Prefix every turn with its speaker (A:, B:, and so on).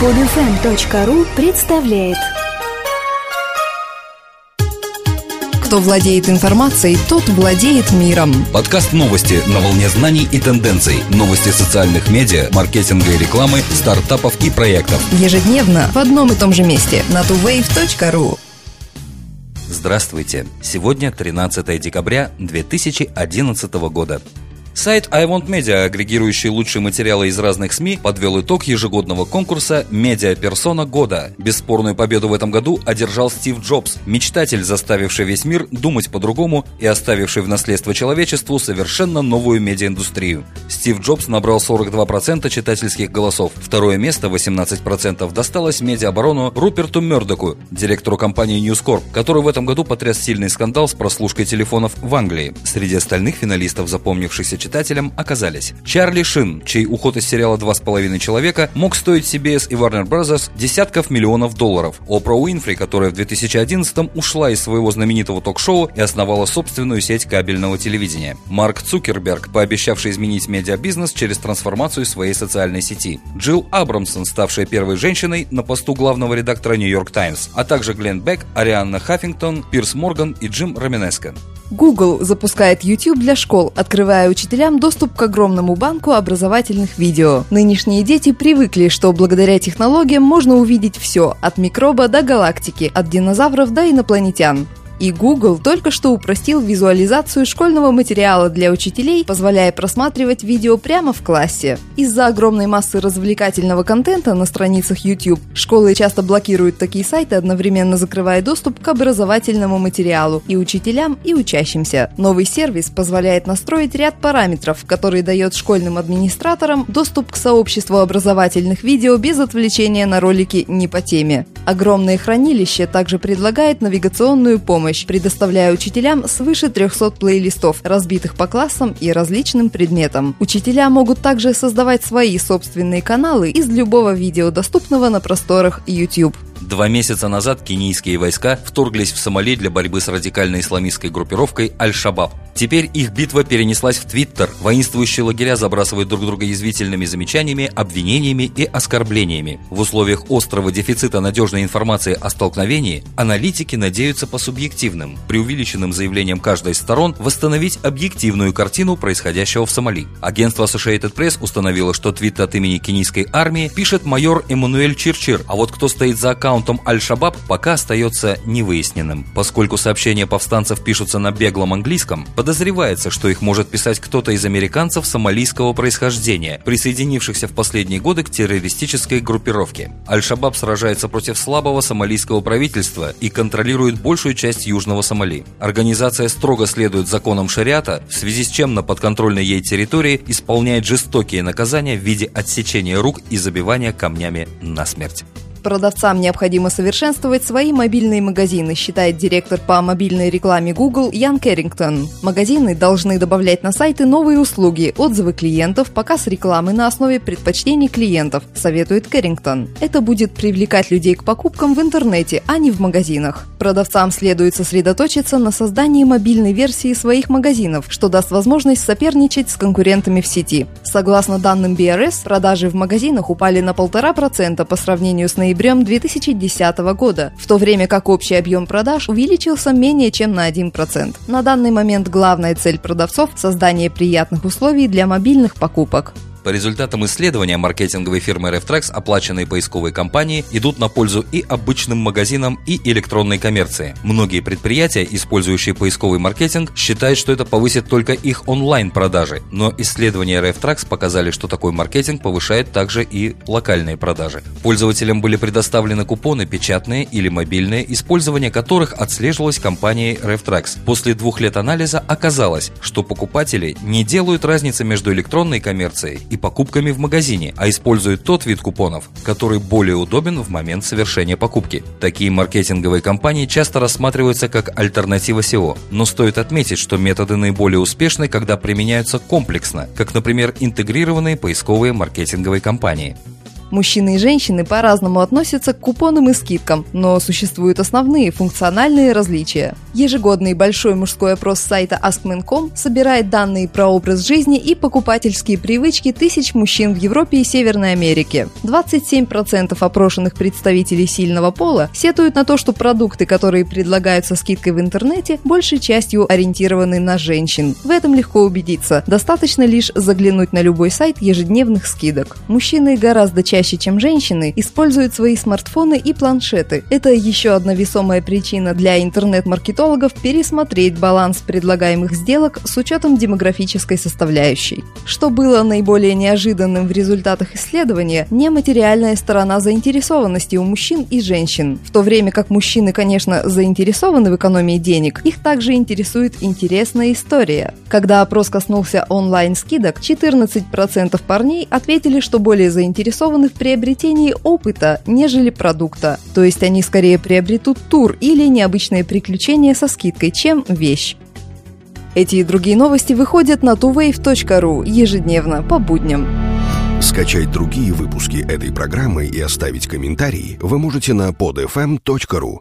A: Podfm.ru представляет
B: Кто владеет информацией, тот владеет миром.
C: Подкаст новости на волне знаний и тенденций. Новости социальных медиа, маркетинга и рекламы, стартапов и проектов.
B: Ежедневно в одном и том же месте на tuwave.ru.
C: Здравствуйте! Сегодня 13 декабря 2011 года. Сайт I Want Media, агрегирующий лучшие материалы из разных СМИ, подвел итог ежегодного конкурса «Медиаперсона года». Бесспорную победу в этом году одержал Стив Джобс, мечтатель, заставивший весь мир думать по-другому и оставивший в наследство человечеству совершенно новую медиаиндустрию. Стив Джобс набрал 42% читательских голосов. Второе место, 18%, досталось медиаоборону Руперту Мердоку, директору компании News Corp, который в этом году потряс сильный скандал с прослушкой телефонов в Англии. Среди остальных финалистов, запомнившихся читателям оказались Чарли Шин, чей уход из сериала «Два с половиной человека» мог стоить CBS и Warner Bros. десятков миллионов долларов. Опра Уинфри, которая в 2011-м ушла из своего знаменитого ток-шоу и основала собственную сеть кабельного телевидения. Марк Цукерберг, пообещавший изменить медиабизнес через трансформацию своей социальной сети. Джилл Абрамсон, ставшая первой женщиной на посту главного редактора Нью-Йорк Таймс, а также Глен Бек, Арианна Хаффингтон, Пирс Морган и Джим Роминеско.
B: Google запускает YouTube для школ, открывая учителям доступ к огромному банку образовательных видео. Нынешние дети привыкли, что благодаря технологиям можно увидеть все, от микроба до галактики, от динозавров до инопланетян. И Google только что упростил визуализацию школьного материала для учителей, позволяя просматривать видео прямо в классе. Из-за огромной массы развлекательного контента на страницах YouTube школы часто блокируют такие сайты, одновременно закрывая доступ к образовательному материалу и учителям, и учащимся. Новый сервис позволяет настроить ряд параметров, который дает школьным администраторам доступ к сообществу образовательных видео без отвлечения на ролики не по теме. Огромное хранилище также предлагает навигационную помощь предоставляя учителям свыше 300 плейлистов, разбитых по классам и различным предметам. Учителя могут также создавать свои собственные каналы из любого видео, доступного на просторах YouTube.
C: Два месяца назад кенийские войска вторглись в Сомали для борьбы с радикальной исламистской группировкой Аль-Шабаб. Теперь их битва перенеслась в Твиттер. Воинствующие лагеря забрасывают друг друга язвительными замечаниями, обвинениями и оскорблениями. В условиях острого дефицита надежной информации о столкновении аналитики надеются по субъективным, преувеличенным заявлениям каждой из сторон восстановить объективную картину происходящего в Сомали. Агентство Associated Press установило, что твит от имени кенийской армии пишет майор Эммануэль Чирчир, а вот кто стоит за аккаунтом Аль-Шабаб пока остается невыясненным. Поскольку сообщения повстанцев пишутся на беглом английском, Подозревается, что их может писать кто-то из американцев сомалийского происхождения, присоединившихся в последние годы к террористической группировке. Аль-Шабаб сражается против слабого сомалийского правительства и контролирует большую часть Южного Сомали. Организация строго следует законам шариата, в связи с чем на подконтрольной ей территории исполняет жестокие наказания в виде отсечения рук и забивания камнями на смерть.
B: Продавцам необходимо совершенствовать свои мобильные магазины, считает директор по мобильной рекламе Google Ян Керрингтон. Магазины должны добавлять на сайты новые услуги, отзывы клиентов, показ рекламы на основе предпочтений клиентов, советует Керрингтон. Это будет привлекать людей к покупкам в интернете, а не в магазинах. Продавцам следует сосредоточиться на создании мобильной версии своих магазинов, что даст возможность соперничать с конкурентами в сети. Согласно данным BRS, продажи в магазинах упали на 1,5% по сравнению с ноябрем ноябрем 2010 года, в то время как общий объем продаж увеличился менее чем на 1%. На данный момент главная цель продавцов – создание приятных условий для мобильных покупок.
C: По результатам исследования маркетинговой фирмы RefTrax оплаченные поисковые кампании идут на пользу и обычным магазинам, и электронной коммерции. Многие предприятия, использующие поисковый маркетинг, считают, что это повысит только их онлайн-продажи. Но исследования RefTrax показали, что такой маркетинг повышает также и локальные продажи. Пользователям были предоставлены купоны печатные или мобильные, использование которых отслеживалось компанией RefTrax. После двух лет анализа оказалось, что покупатели не делают разницы между электронной коммерцией и покупками в магазине, а используют тот вид купонов, который более удобен в момент совершения покупки. Такие маркетинговые кампании часто рассматриваются как альтернатива SEO, но стоит отметить, что методы наиболее успешны, когда применяются комплексно, как, например, интегрированные поисковые маркетинговые кампании.
B: Мужчины и женщины по-разному относятся к купонам и скидкам, но существуют основные функциональные различия. Ежегодный большой мужской опрос сайта Askmen.com собирает данные про образ жизни и покупательские привычки тысяч мужчин в Европе и Северной Америке. 27% опрошенных представителей сильного пола сетуют на то, что продукты, которые предлагаются скидкой в интернете, большей частью ориентированы на женщин. В этом легко убедиться. Достаточно лишь заглянуть на любой сайт ежедневных скидок. Мужчины гораздо чаще чаще, чем женщины, используют свои смартфоны и планшеты. Это еще одна весомая причина для интернет-маркетологов пересмотреть баланс предлагаемых сделок с учетом демографической составляющей. Что было наиболее неожиданным в результатах исследования – нематериальная сторона заинтересованности у мужчин и женщин. В то время как мужчины, конечно, заинтересованы в экономии денег, их также интересует интересная история. Когда опрос коснулся онлайн-скидок, 14% парней ответили, что более заинтересованы в приобретении опыта, нежели продукта. То есть они скорее приобретут тур или необычное приключение со скидкой, чем вещь. Эти и другие новости выходят на tuwave.ru ежедневно по будням.
A: Скачать другие выпуски этой программы и оставить комментарии вы можете на podfm.ru.